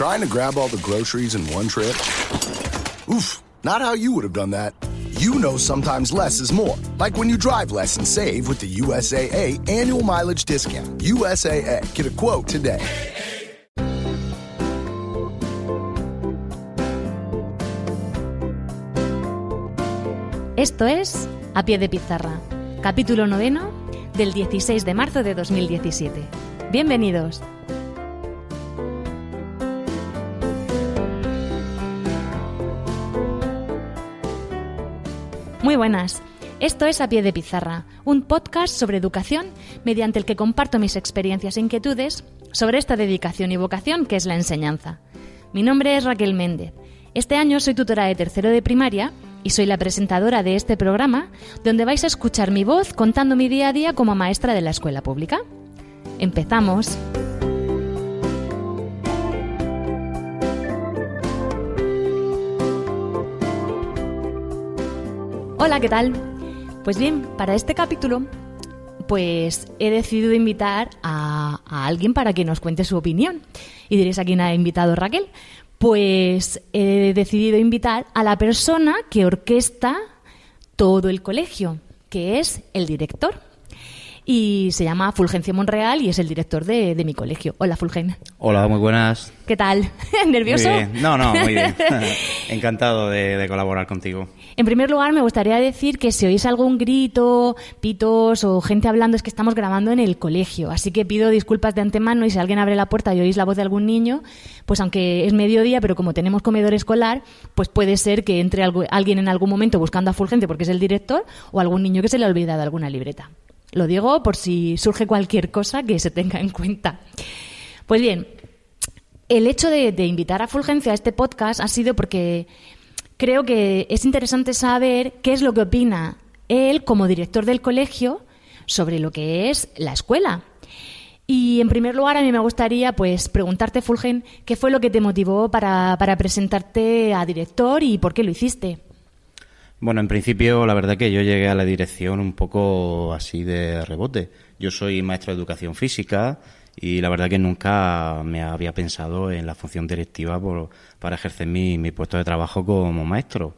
Trying to grab all the groceries in one trip? Oof, not how you would have done that. You know sometimes less is more. Like when you drive less and save with the USAA annual mileage discount. USAA, get a quote today. Esto es A Pie de Pizarra, capítulo noveno del 16 de marzo de 2017. Bienvenidos. Muy buenas. Esto es A Pie de Pizarra, un podcast sobre educación mediante el que comparto mis experiencias e inquietudes sobre esta dedicación y vocación que es la enseñanza. Mi nombre es Raquel Méndez. Este año soy tutora de tercero de primaria y soy la presentadora de este programa donde vais a escuchar mi voz contando mi día a día como maestra de la escuela pública. Empezamos. Hola, ¿qué tal? Pues bien, para este capítulo, pues he decidido invitar a, a, alguien para que nos cuente su opinión. Y diréis a quién ha invitado Raquel. Pues he decidido invitar a la persona que orquesta todo el colegio, que es el director y se llama Fulgencio Monreal y es el director de, de mi colegio. Hola, Fulgen. Hola, muy buenas. ¿Qué tal? ¿Nervioso? Muy bien. No, no, muy bien. Encantado de, de, colaborar contigo. En primer lugar, me gustaría decir que si oís algún grito, pitos o gente hablando, es que estamos grabando en el colegio. Así que pido disculpas de antemano y si alguien abre la puerta y oís la voz de algún niño, pues aunque es mediodía, pero como tenemos comedor escolar, pues puede ser que entre alguien en algún momento buscando a Fulgencio porque es el director o algún niño que se le ha olvidado alguna libreta. Lo digo por si surge cualquier cosa que se tenga en cuenta. Pues bien, el hecho de, de, invitar a Fulgencia a este podcast ha sido porque creo que es interesante saber qué es lo que opina él como director del colegio sobre lo que es la escuela. Y en primer lugar, a mí me gustaría pues preguntarte, Fulgen, qué fue lo que te motivó para, para presentarte a director y por qué lo hiciste. Bueno, en principio, la verdad que yo llegué a la dirección un poco así de rebote. Yo soy maestro de educación física y la verdad que nunca me había pensado en la función directiva por, para ejercer mi, puesto de trabajo como maestro.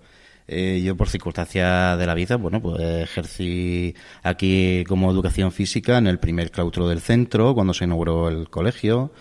Eh, yo, por circunstancias de la vida, bueno, pues ejercí aquí como educación física en el primer claustro del centro, cuando se inauguró el colegio,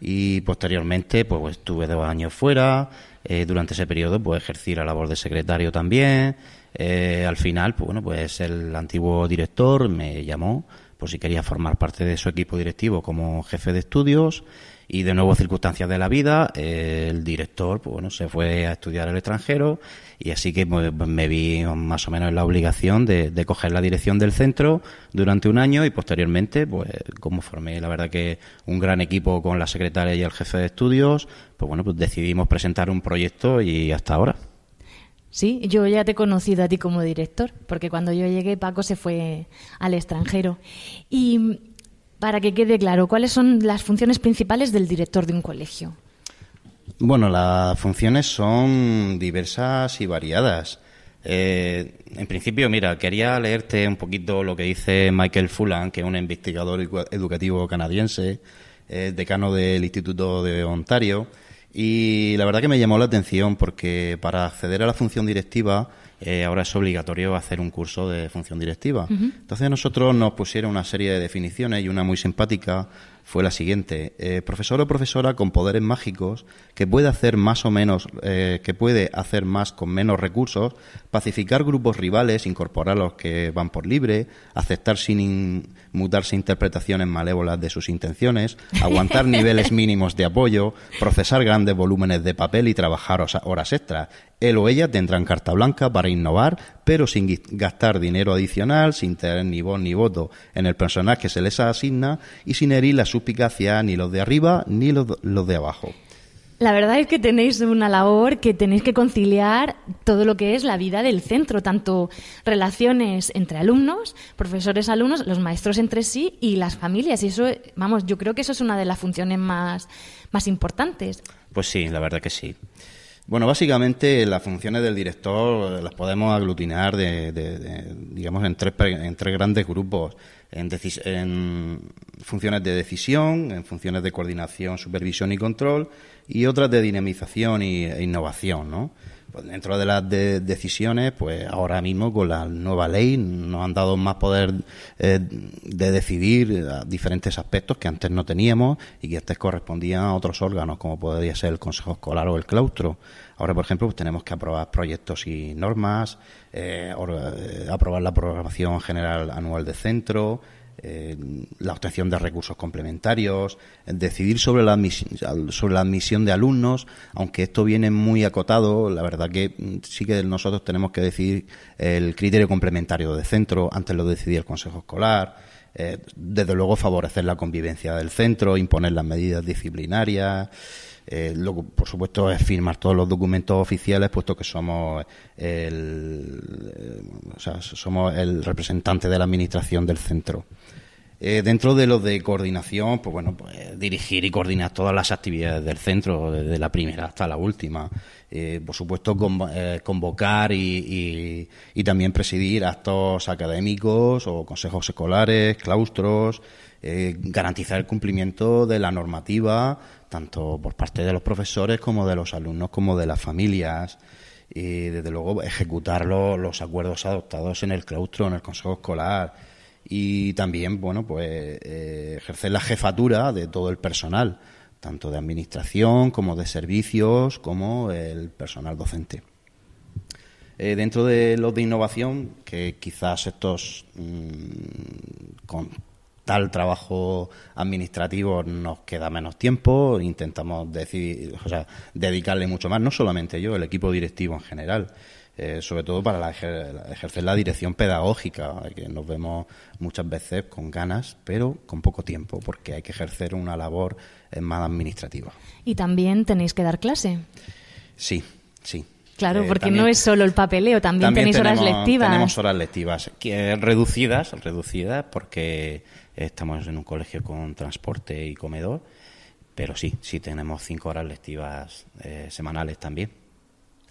y posteriormente, pues estuve dos años fuera eh, durante ese periodo pues ejercí la labor de secretario también. Eh, al final, pues bueno, pues el antiguo director me llamó por si quería formar parte de su equipo directivo como jefe de estudios y de nuevo circunstancias de la vida eh, el director pues bueno se fue a estudiar al extranjero y así que pues, me vi más o menos en la obligación de, de, coger la dirección del centro durante un año y posteriormente pues como formé la verdad que un gran equipo con la secretaria y el jefe de estudios pues bueno pues decidimos presentar un proyecto y hasta ahora Sí, yo ya te he conocido a ti como director, porque cuando yo llegué Paco se fue al extranjero. Y para que quede claro, ¿cuáles son las funciones principales del director de un colegio? Bueno, las funciones son diversas y variadas. Eh, en principio, mira, quería leerte un poquito lo que dice Michael Fullan, que es un investigador educativo canadiense, decano del Instituto de Ontario, y la verdad que me llamó la atención porque para acceder a la función directiva eh, ahora es obligatorio hacer un curso de función directiva. Uh -huh. Entonces nosotros nos pusieron una serie de definiciones y una muy simpática fue la siguiente: eh, profesor o profesora con poderes mágicos que puede hacer más o menos, eh, que puede hacer más con menos recursos, pacificar grupos rivales, incorporar a los que van por libre, aceptar sin mutarse interpretaciones malévolas de sus intenciones, aguantar niveles mínimos de apoyo, procesar grandes volúmenes de papel y trabajar horas extras. Él o ella tendrán carta blanca para innovar, pero sin gastar dinero adicional, sin tener ni voz ni voto en el personal que se les asigna y sin herir la suspicacia ni los de arriba ni los, los de abajo. La verdad es que tenéis una labor que tenéis que conciliar todo lo que es la vida del centro, tanto relaciones entre alumnos, profesores, alumnos, los maestros entre sí y las familias. Y eso, vamos, yo creo que eso es una de las funciones más, más importantes. Pues sí, la verdad que sí. Bueno, básicamente las funciones del director las podemos aglutinar de, de, de, digamos en tres, en tres grandes grupos. En, en funciones de decisión, en funciones de coordinación, supervisión y control, y otras de dinamización e innovación, ¿no? Pues dentro de las decisiones, pues ahora mismo con la nueva ley nos han dado más poder eh, de decidir diferentes aspectos que antes no teníamos y que antes correspondían a otros órganos, como podría ser el Consejo Escolar o el claustro. Ahora, por ejemplo, pues tenemos que aprobar proyectos y normas, eh, eh, aprobar la programación general anual de centro, la obtención de recursos complementarios, decidir sobre la, admisión, sobre la admisión de alumnos, aunque esto viene muy acotado, la verdad que mm, sí que nosotros tenemos que decidir el criterio complementario de centro, antes lo decidía el Consejo Escolar, eh, desde luego favorecer la convivencia del centro, imponer las medidas disciplinarias, eh, luego, por supuesto, es firmar todos los documentos oficiales, puesto que somos el, eh, somos el representante de la administración del centro. Eh, dentro de los de coordinación, pues bueno, pues dirigir y coordinar todas las actividades del centro, desde la primera hasta la última. por supuesto, convocar y, y, también presidir actos académicos o consejos escolares, claustros, garantizar el cumplimiento de la normativa, tanto por parte de los profesores como de los alumnos, como de las familias. Y desde luego ejecutar los, acuerdos adoptados en el claustro, en el consejo escolar. Y también, bueno, pues eh, ejercer la jefatura de todo el personal, tanto de administración como de servicios, como el personal docente. Eh, dentro de los de innovación, que quizás estos mm, con, tal trabajo administrativo nos queda menos tiempo, intentamos decidir, o sea, dedicarle mucho más, no solamente yo, el equipo directivo en general. Eh, sobre todo para ejercer la dirección pedagógica, que nos vemos muchas veces con ganas, pero con poco tiempo, porque hay que ejercer una labor eh, más administrativa. ¿Y también tenéis que dar clase? Sí, sí. Claro, eh, porque no es solo el papeleo, también, tenéis horas lectivas. Tenemos horas lectivas, que, reducidas, reducidas, porque Estamos en un colegio con transporte y comedor, pero sí, sí tenemos cinco horas lectivas eh, semanales también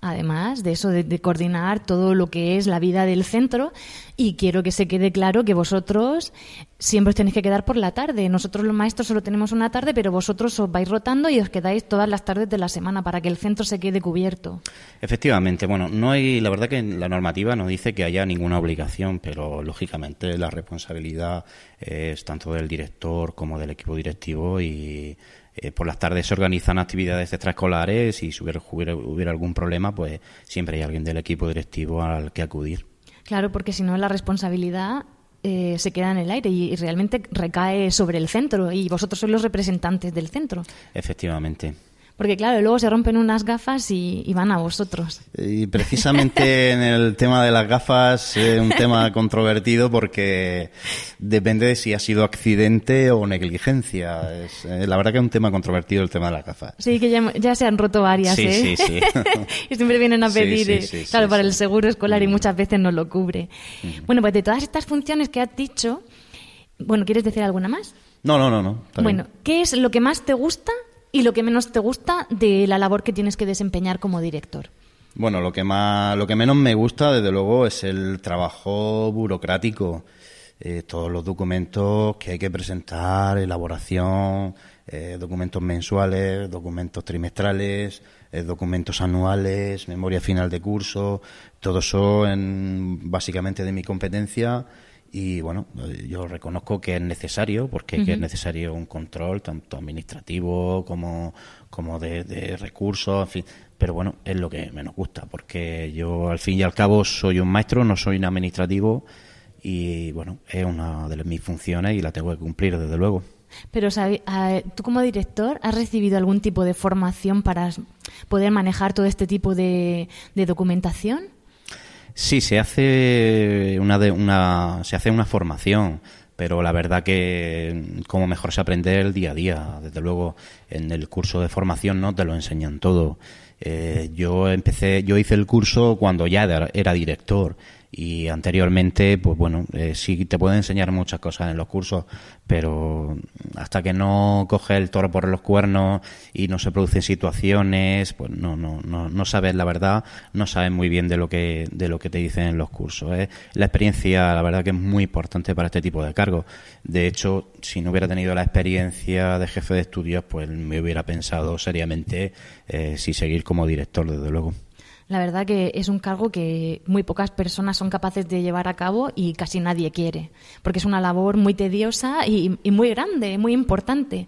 además de eso, de, coordinar todo lo que es la vida del centro. Y quiero que se quede claro que vosotros siempre os tenéis que quedar por la tarde. Nosotros los maestros solo tenemos una tarde, pero vosotros os vais rotando y os quedáis todas las tardes de la semana para que el centro se quede cubierto. Efectivamente, bueno, no hay, la verdad que la normativa no dice que haya ninguna obligación, pero lógicamente la responsabilidad es tanto del director como del equipo directivo y eh, por las tardes se organizan actividades extraescolares y si hubiera, hubiera, algún problema, pues siempre hay alguien del equipo directivo al que acudir. Claro, porque si no la responsabilidad eh, se queda en el aire y, realmente recae sobre el centro y vosotros sois los representantes del centro. Efectivamente. Porque claro, luego se rompen unas gafas y, van a vosotros. Y precisamente en el tema de las gafas es un tema controvertido porque depende de si ha sido accidente o negligencia. Es, eh, la verdad que es un tema controvertido el tema de las gafas. Sí, que ya, se han roto varias, sí, ¿eh? Sí, sí, y siempre vienen a pedir, eh, claro, para el seguro escolar y mm. muchas veces no lo cubre. Mm. Bueno, pues de todas estas funciones que has dicho, bueno, ¿quieres decir alguna más? No, no, no, no. Bueno, ¿qué es lo que más te gusta y lo que menos te gusta de la labor que tienes que desempeñar como director. Bueno, lo que más, lo que menos me gusta, desde luego, es el trabajo burocrático. Eh, todos los documentos que hay que presentar, elaboración, eh, documentos mensuales, documentos trimestrales, eh, documentos anuales, memoria final de curso, todo eso en, básicamente de mi competencia y bueno, yo reconozco que es necesario, porque es necesario un control tanto administrativo como, como de, recursos, en fin. Pero bueno, es lo que menos gusta, porque yo al fin y al cabo soy un maestro, no soy un administrativo y bueno, es una de mis funciones y la tengo que cumplir desde luego. Pero tú como director, ¿has recibido algún tipo de formación para poder manejar todo este tipo de documentación? Sí, se hace una, de, una, se hace una formación, pero la verdad que como mejor se aprende el día a día. Desde luego, en el curso de formación no te lo enseñan todo. Eh, yo empecé, yo hice el curso cuando ya era director y anteriormente, pues bueno, eh, sí te pueden enseñar muchas cosas en los cursos, pero hasta que no coge el toro por los cuernos y no se producen situaciones, pues no, no, no, no sabes la verdad, no sabes muy bien de lo que, de lo que te dicen en los cursos. ¿eh? La experiencia, la verdad que es muy importante para este tipo de cargos. De hecho, si no hubiera tenido la experiencia de jefe de estudios, pues me hubiera pensado seriamente eh, si seguir como director, desde luego. La verdad que es un cargo que muy pocas personas son capaces de llevar a cabo y casi nadie quiere, porque es una labor muy tediosa y, muy grande, muy importante.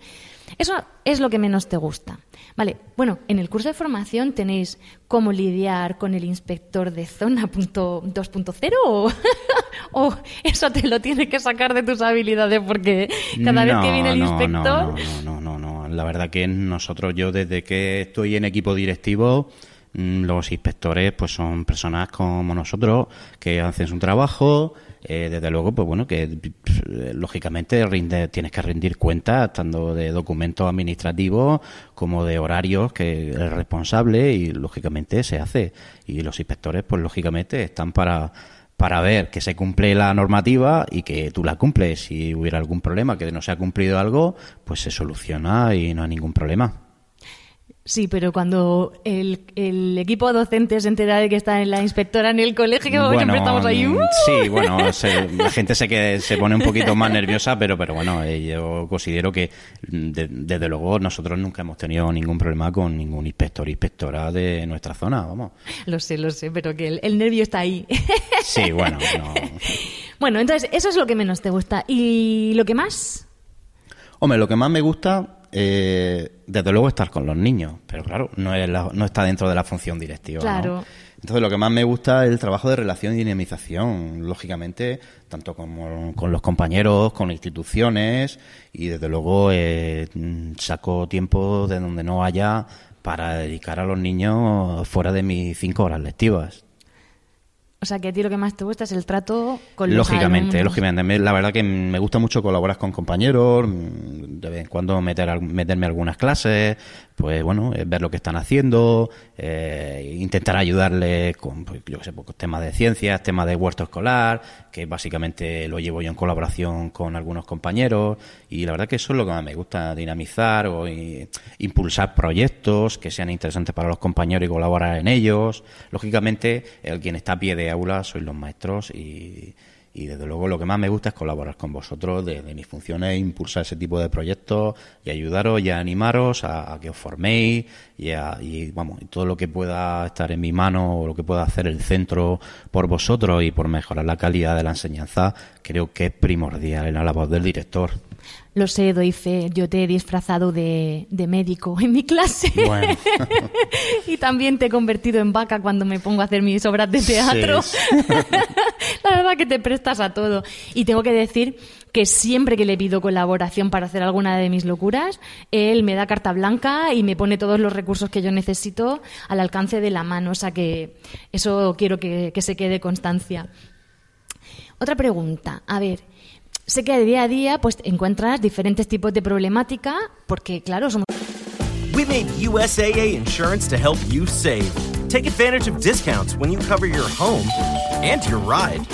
Eso es lo que menos te gusta. Vale, bueno, en el curso de formación tenéis cómo lidiar con el inspector de zona 2.0 o, o eso te lo tienes que sacar de tus habilidades porque cada vez que viene el inspector... No, no, no, no, la verdad que nosotros, yo desde que estoy en equipo directivo los inspectores pues son personas como nosotros que hacen su trabajo eh, desde luego pues bueno que eh, lógicamente rinde, tienes que rendir cuentas tanto de documentos administrativos como de horarios que es responsable y lógicamente se hace y los inspectores pues lógicamente están para para ver que se cumple la normativa y que tú la cumples. Si hubiera algún problema, que no se ha cumplido algo, pues se soluciona y no hay ningún problema. Sí, pero cuando el, el, equipo docente se entera de que está en la inspectora en el colegio, siempre estamos ahí. Mm, ¡uh! Sí, bueno, la gente se, que, se pone un poquito más nerviosa, pero, pero bueno, eh, yo considero que desde luego nosotros nunca hemos tenido ningún problema con ningún inspector o inspectora de nuestra zona, vamos. Lo sé, lo sé, pero que el, nervio está ahí. Sí, bueno. Bueno, entonces eso es lo que menos te gusta. ¿Y lo que más? Hombre, lo que más me gusta eh, desde luego estar con los niños, pero claro, no, es no está dentro de la función directiva. Claro. Entonces, lo que más me gusta es el trabajo de relación y dinamización, lógicamente, tanto como con los compañeros, con instituciones, y desde luego eh, saco tiempo de donde no haya para dedicar a los niños fuera de mis cinco horas lectivas. O sea, que a ti lo que más te gusta es el trato con los Lógicamente, lógicamente. La verdad que me gusta mucho colaborar con compañeros, de vez en cuando meter, meterme algunas clases, pues bueno, eh, ver lo que están haciendo, eh, intentar ayudarles con, pues, yo sé, pues, temas de ciencias, temas de huerto escolar, que básicamente lo llevo yo en colaboración con algunos compañeros, y la verdad que eso es lo que más me gusta, dinamizar o impulsar proyectos que sean interesantes para los compañeros y colaborar en ellos. Lógicamente, el quien está a pie de aula sois los maestros y y desde luego lo que más me gusta es colaborar con vosotros de, mis funciones, impulsar ese tipo de proyectos y ayudaros y animaros a, que os forméis y, y, vamos, todo lo que pueda estar en mi mano o lo que pueda hacer el centro por vosotros y por mejorar la calidad de la enseñanza, creo que es primordial en la labor del director. Lo sé, doy fe. Yo te he disfrazado de, médico en mi clase. y también te he convertido en vaca cuando me pongo a hacer mis obras de teatro. La verdad que te prestas a todo. Y tengo que decir que siempre que le pido colaboración para hacer alguna de mis locuras, él me da carta blanca y me pone todos los recursos que yo necesito al alcance de la mano. O sea que eso quiero que, que se quede constancia. Otra pregunta. A ver, sé que día a día pues encuentras diferentes tipos de problemática porque claro somos We made USAA insurance to help you save. Take advantage of discounts when you cover your home and your ride.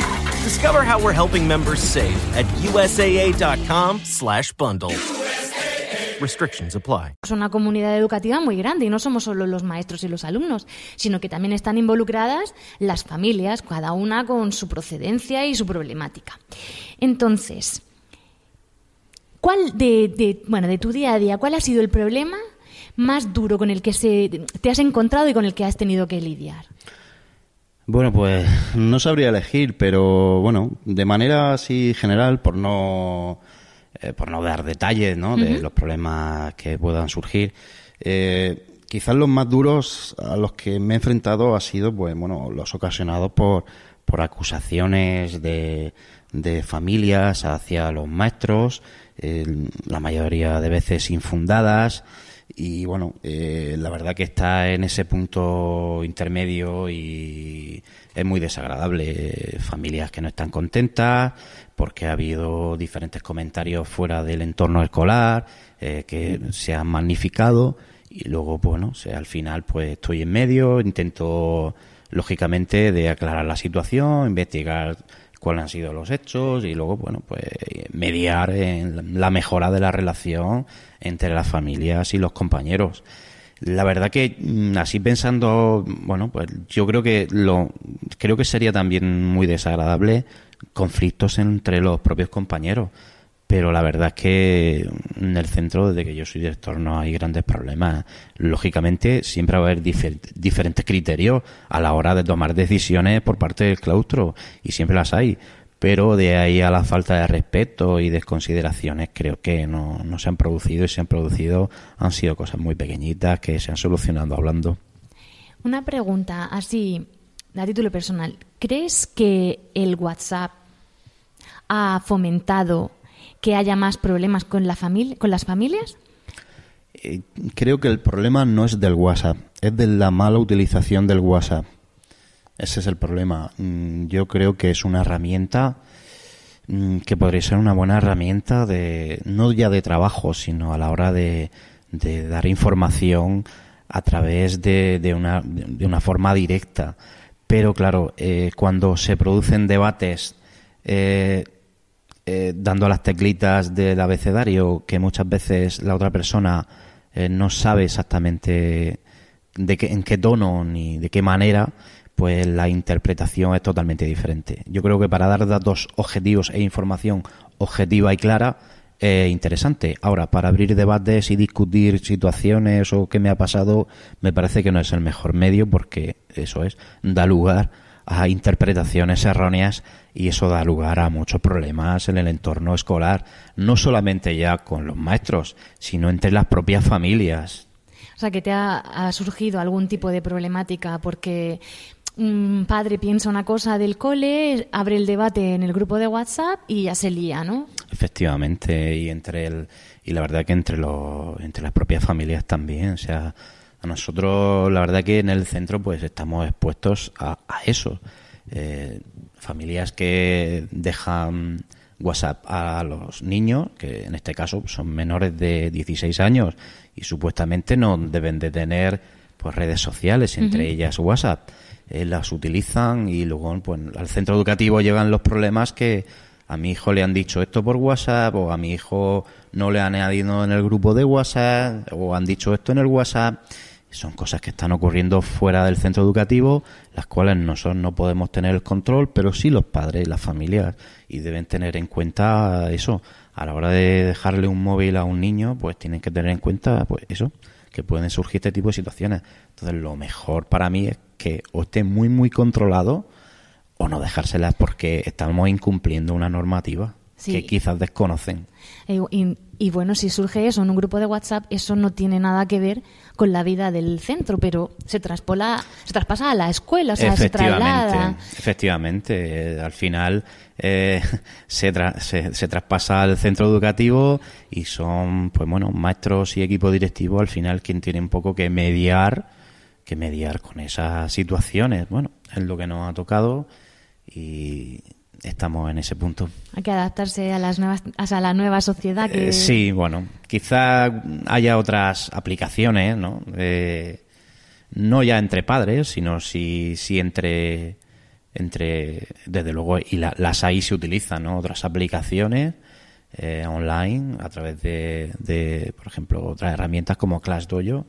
Discover how we're helping members save at usaa.com/bundle. Restrictions apply. Es una comunidad educativa muy grande y no somos solo los maestros y los alumnos, sino que también están involucradas las familias, cada una con su procedencia y su problemática. Entonces, ¿cuál de, bueno, de tu día a día, cuál ha sido el problema más duro con el que se, te has encontrado y con el que has tenido que lidiar? Bueno, pues no sabría elegir, pero bueno, de manera así general, por no eh, por no dar detalles ¿no? de los problemas que puedan surgir. Eh, quizás los más duros a los que me he enfrentado ha sido, pues, bueno, los ocasionados por, por acusaciones de, de familias hacia los maestros, la mayoría de veces infundadas, y bueno, eh, la verdad que está en ese punto intermedio y es muy desagradable. Familias que no están contentas porque ha habido diferentes comentarios fuera del entorno escolar eh, que se han magnificado y luego, bueno, al final pues estoy en medio, intento lógicamente, de aclarar la situación, investigar cuáles han sido los hechos y luego, bueno, pues mediar en la mejora de la relación entre las familias y los compañeros. La verdad que mm, así pensando, bueno, pues yo creo que lo creo que sería también muy desagradable conflictos entre los propios compañeros. Pero la verdad es que en el centro, desde que yo soy director, no hay grandes problemas. Lógicamente, siempre va a haber diferentes criterios a la hora de tomar decisiones por parte del claustro, y siempre las hay pero de ahí a la falta de respeto y desconsideraciones creo que no, no se han producido y se han producido han sido cosas muy pequeñitas que se han solucionado hablando. Una pregunta así a título personal. ¿Crees que el WhatsApp ha fomentado que haya más problemas con la familia, con las familias? Eh, creo que el problema no es del WhatsApp, es de la mala utilización del WhatsApp. Ese es el problema. Mm, yo creo que es una herramienta mm, que podría ser una buena herramienta de no ya de trabajo, sino a la hora de, dar información a través de, de, una, de una forma directa. Pero claro, eh, cuando se producen debates eh, eh, dando las teclitas del abecedario que muchas veces la otra persona no sabe exactamente de en qué tono ni de qué manera, pues la interpretación es totalmente diferente. Yo creo que para dar datos objetivos e información objetiva y clara es interesante. Ahora, para abrir debates y discutir situaciones o qué me ha pasado, me parece que no es el mejor medio porque eso es, da lugar a interpretaciones erróneas y eso da lugar a muchos problemas en el entorno escolar, no solamente ya con los maestros, sino entre las propias familias. O sea, que te ha surgido algún tipo de problemática porque un padre piensa una cosa del cole, abre el debate en el grupo de WhatsApp y ya se lía, ¿no? Efectivamente, y entre el y la verdad que entre los entre las propias familias también, o sea, a nosotros la verdad que en el centro pues estamos expuestos a, eso. Eh, familias que dejan WhatsApp a los niños, que en este caso son menores de 16 años y supuestamente no deben de tener pues redes sociales, entre ellas WhatsApp. Eh, las utilizan y luego pues, al centro educativo llegan los problemas que a mi hijo le han dicho esto por WhatsApp o a mi hijo no le han añadido en el grupo de WhatsApp o han dicho esto en el WhatsApp. Son cosas que están ocurriendo fuera del centro educativo, las cuales nosotros no podemos tener el control, pero sí los padres y las familias. Y deben tener en cuenta eso. A la hora de dejarle un móvil a un niño, pues tienen que tener en cuenta pues eso, que pueden surgir este tipo de situaciones. Entonces, lo mejor para mí es que o esté muy, muy controlado o no dejárselas porque estamos incumpliendo una normativa que quizás desconocen. Eh, y, bueno, si surge eso en un grupo de WhatsApp, eso no tiene nada que ver con la vida del centro, pero se traspola, se traspasa a la escuela, o sea. Efectivamente, eh, al final eh, se, se, se, traspasa al centro educativo y son, pues bueno, maestros y equipo directivo al final quien tiene un poco que mediar que mediar con esas situaciones. Bueno, es lo que nos ha tocado y estamos en ese punto. Hay que adaptarse a las nuevas a la nueva sociedad que eh, sí, bueno, quizá haya otras aplicaciones, ¿no? no ya entre padres, sino si, si entre entre desde luego y las ahí se utilizan, ¿no? Otras aplicaciones eh, online a través de, de, por ejemplo, otras herramientas como Clash Dojo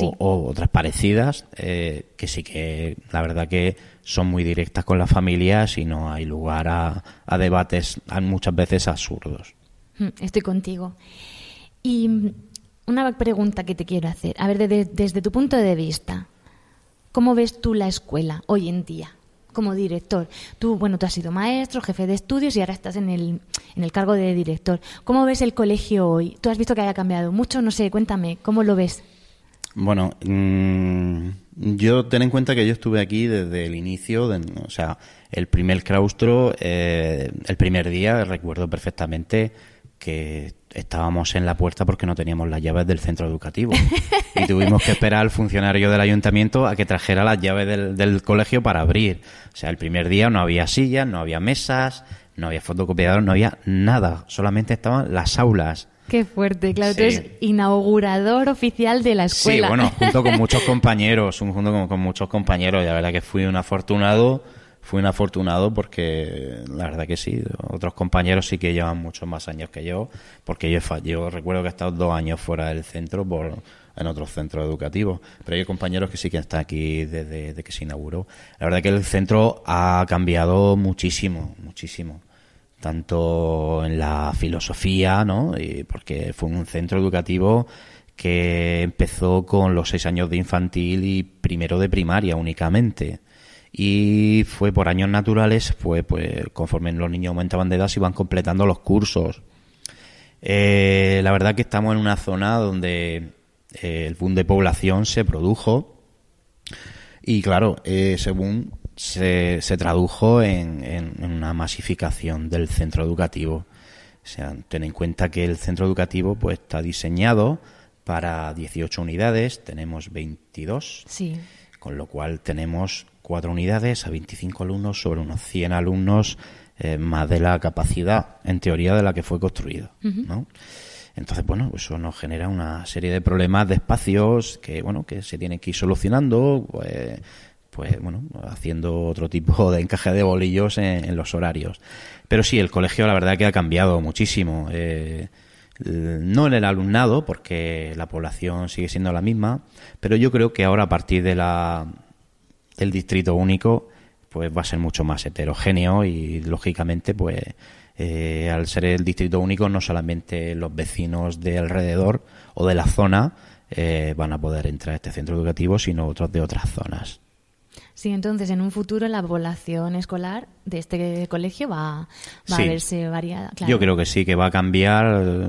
o, otras parecidas eh, que sí que la verdad que son muy directas con las familias y no hay lugar a, debates muchas veces absurdos. Mm, estoy contigo. Y mm, una pregunta que te quiero hacer. A ver, desde tu punto de vista, ¿cómo ves tú la escuela hoy en día? como director. Tú, bueno, tú has sido maestro, jefe de estudios y ahora estás en el, en el cargo de director. ¿Cómo ves el colegio hoy? ¿Tú has visto que haya cambiado mucho? No sé, cuéntame, ¿cómo lo ves? Bueno, mm, yo ten en cuenta que yo estuve aquí desde el inicio, de, o sea, el primer claustro, eh, el primer día, recuerdo perfectamente que estábamos en la puerta porque no teníamos las llaves del centro educativo. Y tuvimos que esperar al funcionario del ayuntamiento a que trajera las llaves del, del colegio para abrir. O sea, el primer día no había sillas, no había mesas, no había fotocopiador, no había nada, solamente estaban las aulas Qué fuerte, claro. Tú eres inaugurador oficial de la escuela. Sí, bueno, junto con muchos compañeros, junto con, con muchos compañeros. La verdad que fui un afortunado, fui un afortunado porque la verdad que sí, otros compañeros sí que llevan muchos más años que yo, porque yo, yo recuerdo que he estado dos años fuera del centro por en otros centros educativos, pero hay compañeros que sí que están aquí desde, que se inauguró. La verdad que el centro ha cambiado muchísimo, muchísimo tanto en la filosofía, ¿no? Y porque fue un centro educativo que empezó con los seis años de infantil y primero de primaria únicamente. Y fue por años naturales, fue pues conforme los niños aumentaban de edad se iban completando los cursos. Eh, la verdad que estamos en una zona donde eh, el boom de población se produjo y claro, eh, según se, se tradujo en, una masificación del centro educativo. O sea, ten en cuenta que el centro educativo pues está diseñado para 18 unidades, tenemos 22, sí. con lo cual tenemos cuatro unidades a 25 alumnos sobre unos 100 alumnos eh, más de la capacidad, en teoría, de la que fue construido, ¿no? Entonces, bueno, eso nos genera una serie de problemas de espacios que, bueno, que se tienen que ir solucionando, pues, pues bueno, haciendo otro tipo de encaje de bolillos en, los horarios. Pero sí, el colegio la verdad que ha cambiado muchísimo. Eh, no en el alumnado, porque la población sigue siendo la misma, pero yo creo que ahora a partir de la, del distrito único, pues va a ser mucho más heterogéneo y lógicamente, pues eh, al ser el distrito único, no solamente los vecinos de alrededor o de la zona eh, van a poder entrar a este centro educativo, sino otros de otras zonas. Sí, entonces en un futuro la población escolar de este colegio va, a verse variada. Yo creo que sí, que va a cambiar.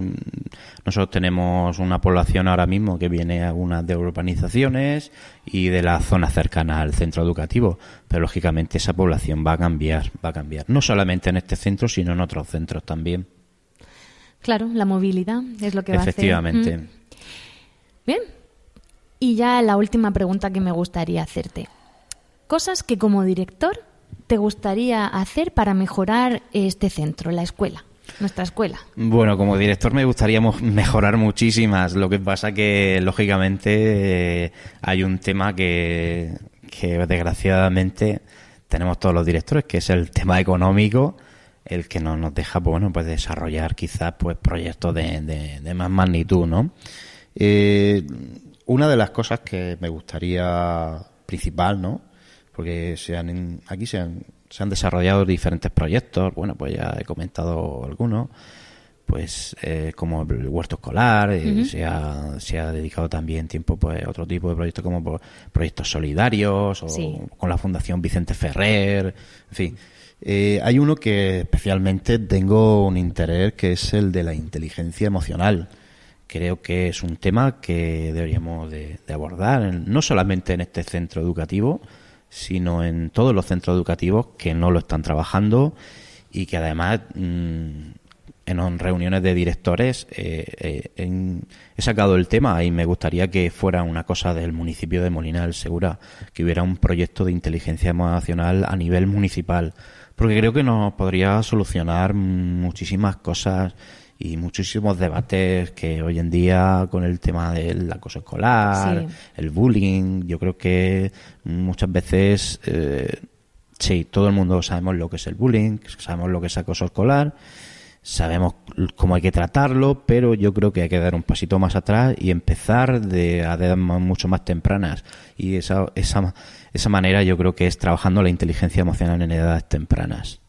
Nosotros tenemos una población ahora mismo que viene algunas de urbanizaciones y de la zona cercana al centro educativo, pero lógicamente esa población va a cambiar, va a cambiar. No solamente en este centro, sino en otros centros también. Claro, la movilidad es lo que va a hacer. Efectivamente. Mm. Bien. Y ya la última pregunta que me gustaría hacerte. Cosas que como director te gustaría hacer para mejorar este centro, la escuela, nuestra escuela. Bueno, como director me gustaría mejorar muchísimas. Lo que pasa que, lógicamente, eh, hay un tema que, que desgraciadamente tenemos todos los directores, que es el tema económico, el que no nos deja, pues, bueno, pues desarrollar quizás pues proyectos de, de, más magnitud, ¿no? Eh, una de las cosas que me gustaría principal, ¿no? Porque se han, aquí se han, se han desarrollado diferentes proyectos, bueno, pues ya he comentado algunos, pues eh, como el huerto escolar, eh, se, ha, se ha dedicado también tiempo pues otro tipo de proyectos como proyectos solidarios o con la Fundación Vicente Ferrer, en fin. Eh, hay uno que especialmente tengo un interés que es el de la inteligencia emocional. Creo que es un tema que deberíamos de abordar, no solamente en este centro educativo, sino en todos los centros educativos que no lo están trabajando y que además mm, en reuniones de directores eh, eh, he sacado el tema y me gustaría que fuera una cosa del municipio de Molina del Segura, que hubiera un proyecto de inteligencia emocional a nivel municipal, porque creo que nos podría solucionar muchísimas cosas y muchísimos debates que hoy en día con el tema del acoso escolar, el bullying, yo creo que muchas veces, eh, sí, todo el mundo sabemos lo que es el bullying, sabemos lo que es acoso escolar, sabemos cómo hay que tratarlo, pero yo creo que hay que dar un pasito más atrás y empezar de a edades mucho más tempranas. Y esa, esa, esa manera yo creo que es trabajando la inteligencia emocional en edades tempranas.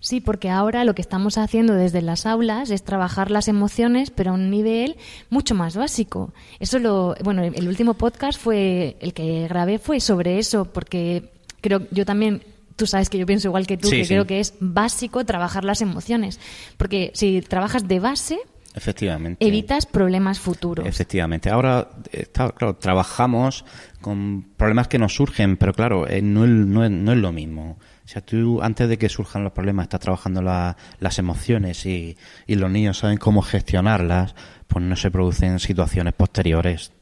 Sí, porque ahora lo que estamos haciendo desde las aulas es trabajar las emociones, pero a un nivel mucho más básico. Eso lo, bueno, el último podcast fue el que grabé fue sobre eso, porque creo yo también tú sabes que yo pienso igual que tú, que creo que es básico trabajar las emociones, porque si trabajas de base, Efectivamente. Evitas problemas futuros. Efectivamente. Ahora, claro, trabajamos con problemas que nos surgen, pero claro, eh, no, no, no es lo mismo. O tú antes de que surjan los problemas estás trabajando las emociones y, los niños saben cómo gestionarlas, pues no se producen situaciones posteriores.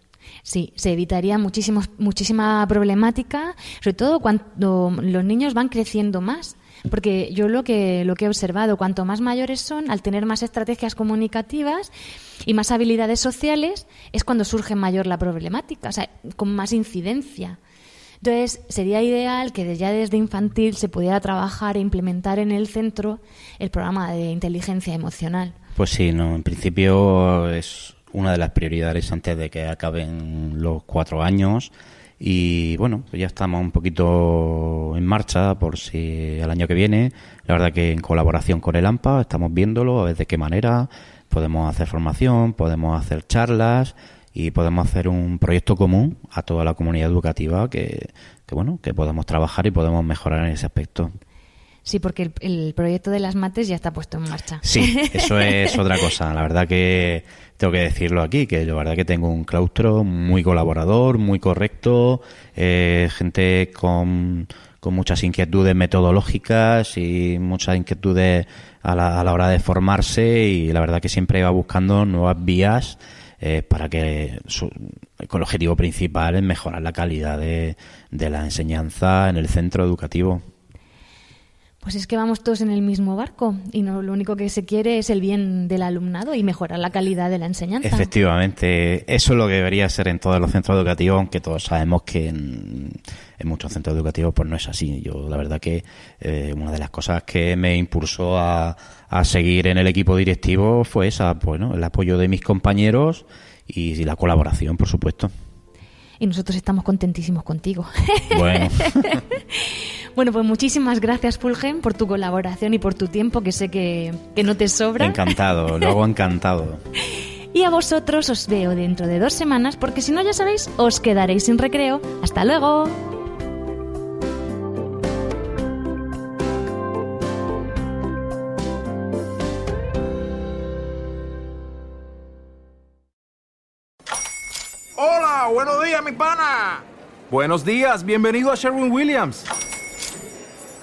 Sí, se evitaría muchísimo, muchísima problemática, sobre todo cuando los niños van creciendo más. Porque yo lo que, lo que he observado, cuanto más mayores son, al tener más estrategias comunicativas y más habilidades sociales, es cuando surge mayor la problemática, o sea, con más incidencia. Entonces, sería ideal que ya desde infantil se pudiera trabajar e implementar en el centro el programa de inteligencia emocional. Pues sí, no, en principio es una de las prioridades antes de que acaben los cuatro años. Y bueno, pues ya estamos un poquito en marcha por si el año que viene. La verdad que en colaboración con el AMPA estamos viéndolo, a ver de qué manera podemos hacer formación, podemos hacer charlas y podemos hacer un proyecto común a toda la comunidad educativa que, que bueno, que podamos trabajar y podemos mejorar en ese aspecto. Sí, porque el, proyecto de las mates ya está puesto en marcha. Sí, eso es otra cosa. La verdad que tengo que decirlo aquí, que la verdad que tengo un claustro muy colaborador, muy correcto, eh, gente con, con muchas inquietudes metodológicas y muchas inquietudes a la, a la hora de formarse y la verdad que siempre va buscando nuevas vías eh, para que su, con el objetivo principal es mejorar la calidad de, de la enseñanza en el centro educativo. Pues es que vamos todos en el mismo barco y no lo único que se quiere es el bien del alumnado y mejorar la calidad de la enseñanza. Efectivamente, eso es lo que debería ser en todos los centros educativos, aunque todos sabemos que en, en muchos centros educativos pues no es así. Yo la verdad que eh, una de las cosas que me impulsó a, a, seguir en el equipo directivo fue esa, bueno, el apoyo de mis compañeros y, y la colaboración, por supuesto y nosotros estamos contentísimos contigo. Bueno. bueno, pues muchísimas gracias, Fulgen, por tu colaboración y por tu tiempo, que sé que, que no te sobra. Encantado, lo hago encantado. y a vosotros os veo dentro de dos semanas, porque si no, ya sabéis, os quedaréis sin recreo. ¡Hasta luego! Hola, buenos días, mi pana. Buenos días, bienvenido a Sherwin Williams.